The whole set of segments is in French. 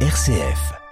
RCF.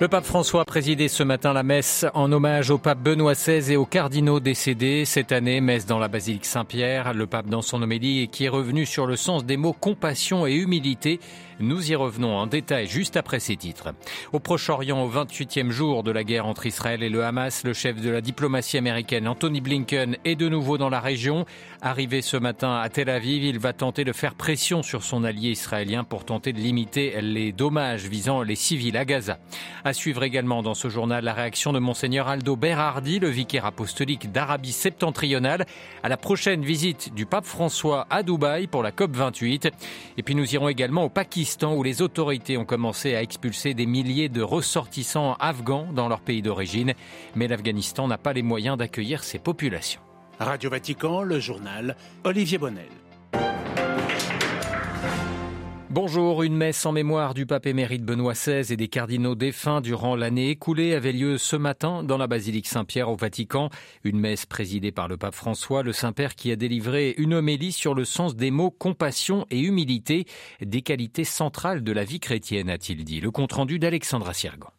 Le pape François a présidé ce matin la messe en hommage au pape Benoît XVI et aux cardinaux décédés cette année, messe dans la basilique Saint-Pierre. Le pape dans son homélie qui est revenu sur le sens des mots compassion et humilité nous y revenons en détail juste après ces titres. Au Proche-Orient, au 28e jour de la guerre entre Israël et le Hamas, le chef de la diplomatie américaine, Anthony Blinken, est de nouveau dans la région. Arrivé ce matin à Tel Aviv, il va tenter de faire pression sur son allié israélien pour tenter de limiter les dommages visant les civils à Gaza. Suivre également dans ce journal la réaction de Monseigneur Aldo Berardi, le vicaire apostolique d'Arabie septentrionale, à la prochaine visite du pape François à Dubaï pour la COP28. Et puis nous irons également au Pakistan où les autorités ont commencé à expulser des milliers de ressortissants afghans dans leur pays d'origine. Mais l'Afghanistan n'a pas les moyens d'accueillir ces populations. Radio Vatican, le journal Olivier Bonnel. Bonjour, une messe en mémoire du pape émérite Benoît XVI et des cardinaux défunts durant l'année écoulée avait lieu ce matin dans la basilique Saint-Pierre au Vatican. Une messe présidée par le pape François, le Saint-Père qui a délivré une homélie sur le sens des mots compassion et humilité, des qualités centrales de la vie chrétienne, a-t-il dit. Le compte rendu d'Alexandra Siergan.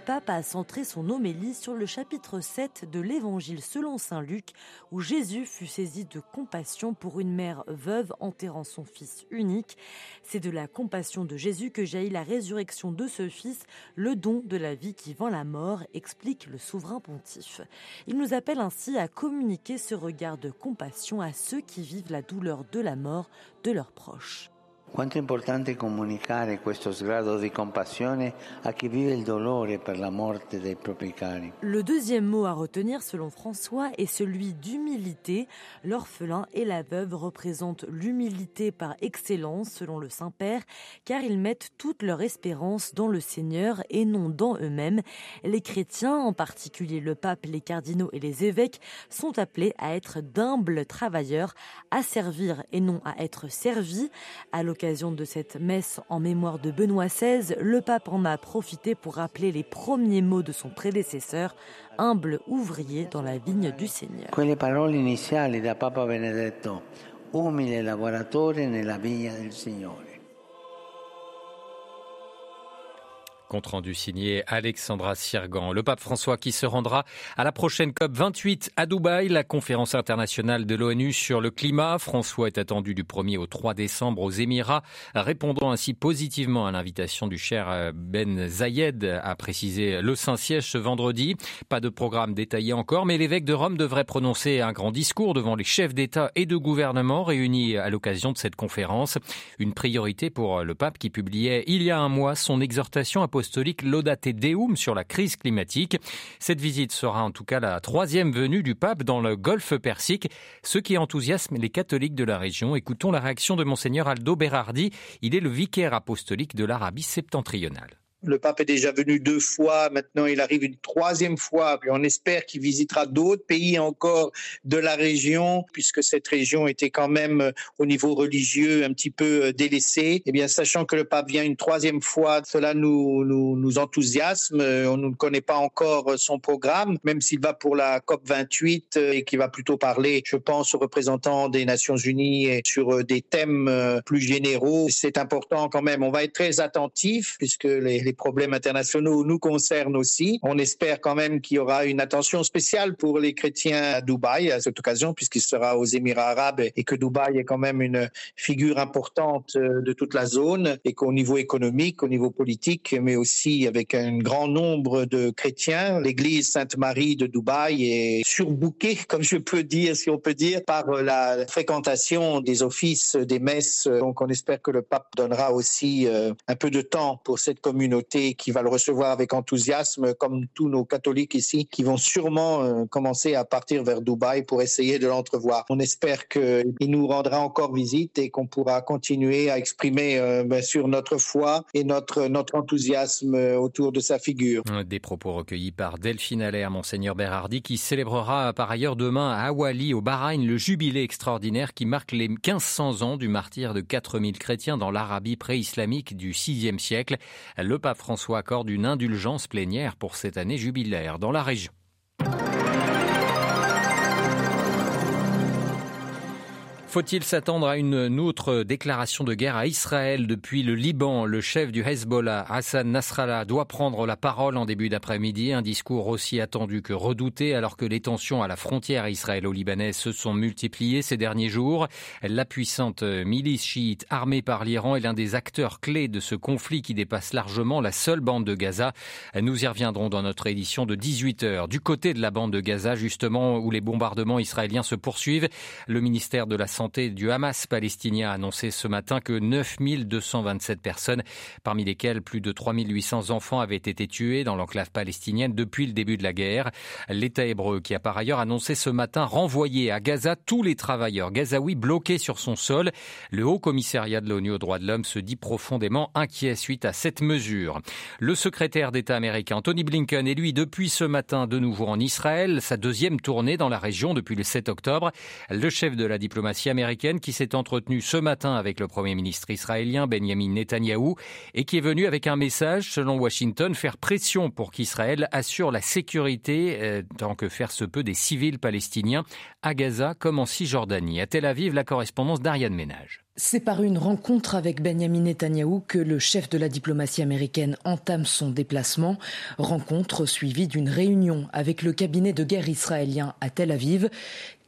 Pape a centré son homélie sur le chapitre 7 de l'Évangile selon Saint Luc, où Jésus fut saisi de compassion pour une mère veuve enterrant son fils unique. C'est de la compassion de Jésus que jaillit la résurrection de ce fils, le don de la vie qui vend la mort, explique le souverain pontife. Il nous appelle ainsi à communiquer ce regard de compassion à ceux qui vivent la douleur de la mort de leurs proches. Le deuxième mot à retenir selon François est celui d'humilité. L'orphelin et la veuve représentent l'humilité par excellence selon le Saint-Père car ils mettent toute leur espérance dans le Seigneur et non dans eux-mêmes. Les chrétiens, en particulier le pape, les cardinaux et les évêques, sont appelés à être d'humbles travailleurs, à servir et non à être servis. À l'occasion de cette messe en mémoire de Benoît XVI, le pape en a profité pour rappeler les premiers mots de son prédécesseur, humble ouvrier dans la vigne du Seigneur. Quelle parole iniziali da Papa Benedetto, umile lavoratore nella del Signore. Compte rendu signé Alexandra Sirgan. Le pape François qui se rendra à la prochaine COP 28 à Dubaï, la conférence internationale de l'ONU sur le climat. François est attendu du 1er au 3 décembre aux Émirats, répondant ainsi positivement à l'invitation du cher Ben Zayed, a précisé le Saint-Siège ce vendredi. Pas de programme détaillé encore, mais l'évêque de Rome devrait prononcer un grand discours devant les chefs d'État et de gouvernement réunis à l'occasion de cette conférence. Une priorité pour le pape qui publiait il y a un mois son exhortation à apostolique Laudate Deum sur la crise climatique. Cette visite sera en tout cas la troisième venue du pape dans le golfe Persique, ce qui enthousiasme les catholiques de la région. Écoutons la réaction de monseigneur Aldo Berardi. Il est le vicaire apostolique de l'Arabie septentrionale. Le pape est déjà venu deux fois, maintenant il arrive une troisième fois, puis on espère qu'il visitera d'autres pays encore de la région, puisque cette région était quand même euh, au niveau religieux un petit peu euh, délaissée. Eh bien, sachant que le pape vient une troisième fois, cela nous, nous, nous enthousiasme. Euh, on ne connaît pas encore son programme, même s'il va pour la COP 28 et qui va plutôt parler, je pense, aux représentants des Nations Unies sur des thèmes plus généraux. C'est important quand même. On va être très attentif, puisque les les problèmes internationaux nous concernent aussi. On espère quand même qu'il y aura une attention spéciale pour les chrétiens à Dubaï à cette occasion, puisqu'il sera aux Émirats arabes et que Dubaï est quand même une figure importante euh, de toute la zone et qu'au niveau économique, au niveau politique, mais aussi avec un grand nombre de chrétiens, l'église Sainte-Marie de Dubaï est surbookée, comme je peux dire, si on peut dire, par la fréquentation des offices, des messes. Donc on espère que le pape donnera aussi euh, un peu de temps pour cette communauté qui va le recevoir avec enthousiasme, comme tous nos catholiques ici, qui vont sûrement euh, commencer à partir vers Dubaï pour essayer de l'entrevoir. On espère qu'il nous rendra encore visite et qu'on pourra continuer à exprimer euh, bien sûr notre foi et notre, notre enthousiasme euh, autour de sa figure. Des propos recueillis par Delphine Allaire, Monseigneur Berardi, qui célébrera par ailleurs demain à Awali, au Bahreïn, le jubilé extraordinaire qui marque les 1500 ans du martyr de 4000 chrétiens dans l'Arabie pré-islamique du VIe siècle. Le François accorde une indulgence plénière pour cette année jubilaire dans la région. Faut-il s'attendre à une autre déclaration de guerre à Israël depuis le Liban? Le chef du Hezbollah, Hassan Nasrallah, doit prendre la parole en début d'après-midi. Un discours aussi attendu que redouté alors que les tensions à la frontière israélo-libanaise se sont multipliées ces derniers jours. La puissante milice chiite armée par l'Iran est l'un des acteurs clés de ce conflit qui dépasse largement la seule bande de Gaza. Nous y reviendrons dans notre édition de 18 heures. Du côté de la bande de Gaza, justement, où les bombardements israéliens se poursuivent, le ministère de la du Hamas palestinien a annoncé ce matin que 9227 personnes, parmi lesquelles plus de 3800 enfants, avaient été tués dans l'enclave palestinienne depuis le début de la guerre. L'État hébreu, qui a par ailleurs annoncé ce matin renvoyer à Gaza tous les travailleurs gazaouis bloqués sur son sol. Le Haut Commissariat de l'ONU aux droits de l'homme se dit profondément inquiet suite à cette mesure. Le secrétaire d'État américain Tony Blinken est lui depuis ce matin de nouveau en Israël, sa deuxième tournée dans la région depuis le 7 octobre. Le chef de la diplomatie américaine qui s'est entretenue ce matin avec le Premier ministre israélien Benjamin Netanyahou et qui est venu avec un message, selon Washington, faire pression pour qu'Israël assure la sécurité, euh, tant que faire se peut, des civils palestiniens à Gaza comme en Cisjordanie. À Tel Aviv, la correspondance d'Ariane Ménage. C'est par une rencontre avec Benjamin Netanyahou que le chef de la diplomatie américaine entame son déplacement. Rencontre suivie d'une réunion avec le cabinet de guerre israélien à Tel Aviv.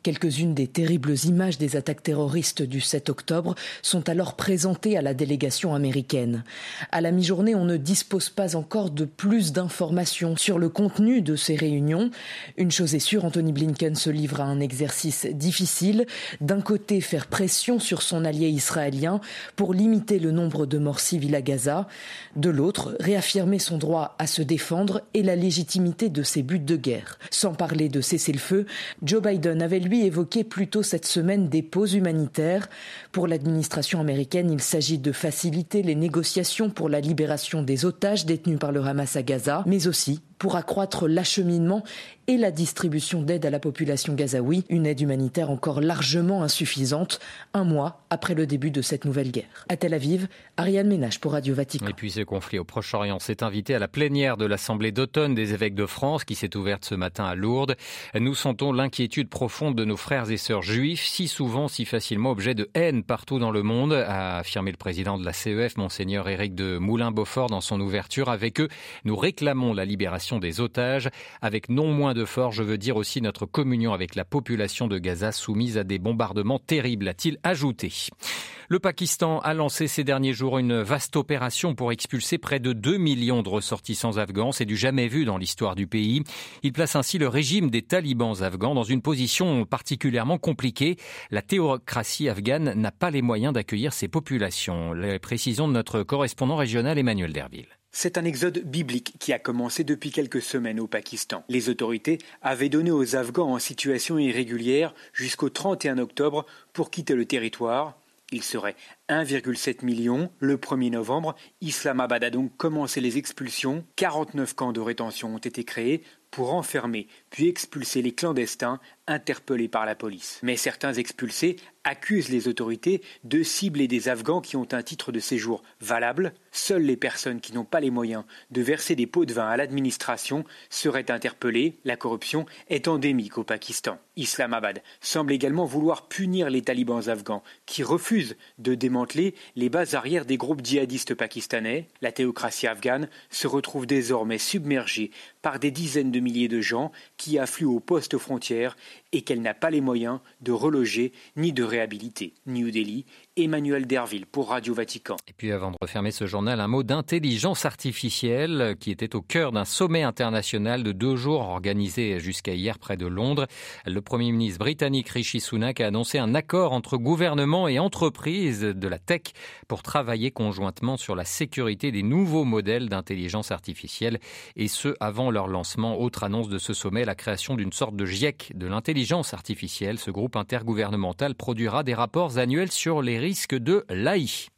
Quelques-unes des terribles images des attaques terroristes du 7 octobre sont alors présentées à la délégation américaine. À la mi-journée, on ne dispose pas encore de plus d'informations sur le contenu de ces réunions. Une chose est sûre, Anthony Blinken se livre à un exercice difficile. D'un côté, faire pression sur son allié israélien pour limiter le nombre de morts civiles à Gaza. De l'autre, réaffirmer son droit à se défendre et la légitimité de ses buts de guerre. Sans parler de cesser le feu, Joe Biden avait lui évoqué plus tôt cette semaine des pauses humanitaires. Pour l'administration américaine, il s'agit de faciliter les négociations pour la libération des otages détenus par le Hamas à Gaza, mais aussi pour accroître l'acheminement et la distribution d'aide à la population gazaoui, une aide humanitaire encore largement insuffisante, un mois après le début de cette nouvelle guerre. À Tel Aviv, Ariane Ménage pour Radio Vatican. Et puis ce conflit au Proche-Orient s'est invité à la plénière de l'Assemblée d'automne des évêques de France qui s'est ouverte ce matin à Lourdes. Nous sentons l'inquiétude profonde de nos frères et sœurs juifs, si souvent, si facilement objet de haine partout dans le monde, a affirmé le président de la CEF, monseigneur Éric de Moulin-Beaufort dans son ouverture. Avec eux, nous réclamons la libération des otages. Avec non moins de force, je veux dire aussi notre communion avec la population de Gaza soumise à des bombardements terribles, a-t-il ajouté. Le Pakistan a lancé ces derniers jours une vaste opération pour expulser près de 2 millions de ressortissants afghans. C'est du jamais vu dans l'histoire du pays. Il place ainsi le régime des talibans afghans dans une position particulièrement compliquée. La théocratie afghane n'a pas les moyens d'accueillir ces populations. Les précisions de notre correspondant régional Emmanuel Derville. C'est un exode biblique qui a commencé depuis quelques semaines au Pakistan. Les autorités avaient donné aux Afghans en situation irrégulière jusqu'au 31 octobre pour quitter le territoire. Il serait 1,7 million. Le 1er novembre, Islamabad a donc commencé les expulsions. 49 camps de rétention ont été créés pour enfermer puis expulser les clandestins interpellés par la police. Mais certains expulsés accusent les autorités de cibler des Afghans qui ont un titre de séjour valable. Seules les personnes qui n'ont pas les moyens de verser des pots de vin à l'administration seraient interpellées. La corruption est endémique au Pakistan. Islamabad semble également vouloir punir les talibans afghans qui refusent de les bases arrières des groupes djihadistes pakistanais. La théocratie afghane se retrouve désormais submergée par des dizaines de milliers de gens qui affluent aux postes frontières et qu'elle n'a pas les moyens de reloger ni de réhabiliter. New Delhi, Emmanuel Derville pour Radio Vatican. Et puis avant de refermer ce journal, un mot d'intelligence artificielle qui était au cœur d'un sommet international de deux jours organisé jusqu'à hier près de Londres. Le Premier ministre britannique Rishi Sunak a annoncé un accord entre gouvernement et entreprises de la tech pour travailler conjointement sur la sécurité des nouveaux modèles d'intelligence artificielle et ce avant leur lancement. Autre annonce de ce sommet, la création d'une sorte de GIEC de l'intelligence artificielle. Ce groupe intergouvernemental produira des rapports annuels sur les risques de l'AI.